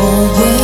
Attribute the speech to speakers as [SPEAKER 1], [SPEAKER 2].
[SPEAKER 1] oh